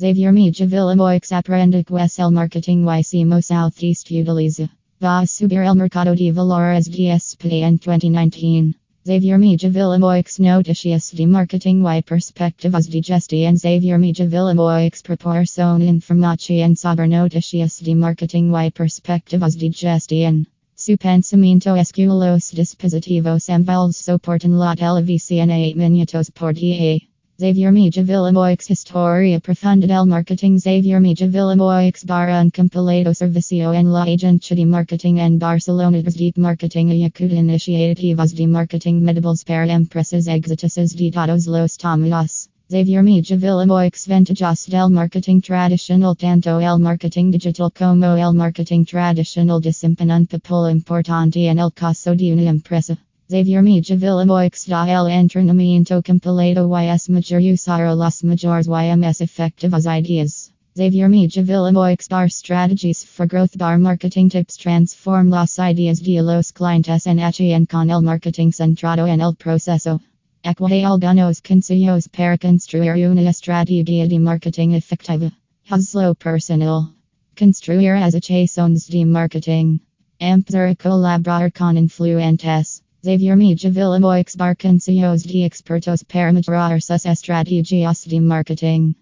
Xavier Mija Villamoix aprendiz el marketing YCMO Southeast Utiliza. Va subir el mercado de valores DSP en 2019. Xavier Mija Villamoix noticias de marketing y perspectivas de gestión Xavier Mija Villamoix proporciona información sobre noticias de marketing y perspectivas de gestión. Su pensamiento es que los dispositivos envueltos soportan la televisión a 8 minutos por día. Xavier Mija Villamoix Historia Profunda del Marketing. Xavier Mija Villamoix Barra un compilado servicio en la agencia de marketing en Barcelona. Deep Marketing Ayacuda Iniciativas de Marketing Medibles para Empresas Exitosas de Todos los Tamaños. Xavier Mija Villamoix Ventajas del Marketing. Tradicional Tanto el Marketing Digital como el Marketing Tradicional desempeñan papel importante en el caso de una empresa. Xavier Mija Villamoix da el entrenamiento compilado y es mayor usar las mayores y más efectivas ideas. Xavier Mija Villamoix dar strategies for growth bar marketing tips transform las ideas de los clientes en acción con el marketing centrado en el proceso. Equate algunos consejos para construir una estrategia de marketing efectiva. Hazlo personal. Construir asociaciones de marketing. Empezar a colaborar con influentes. Xavier Mija Villamoix bar consejos de expertos para mejorar sus estrategias de marketing.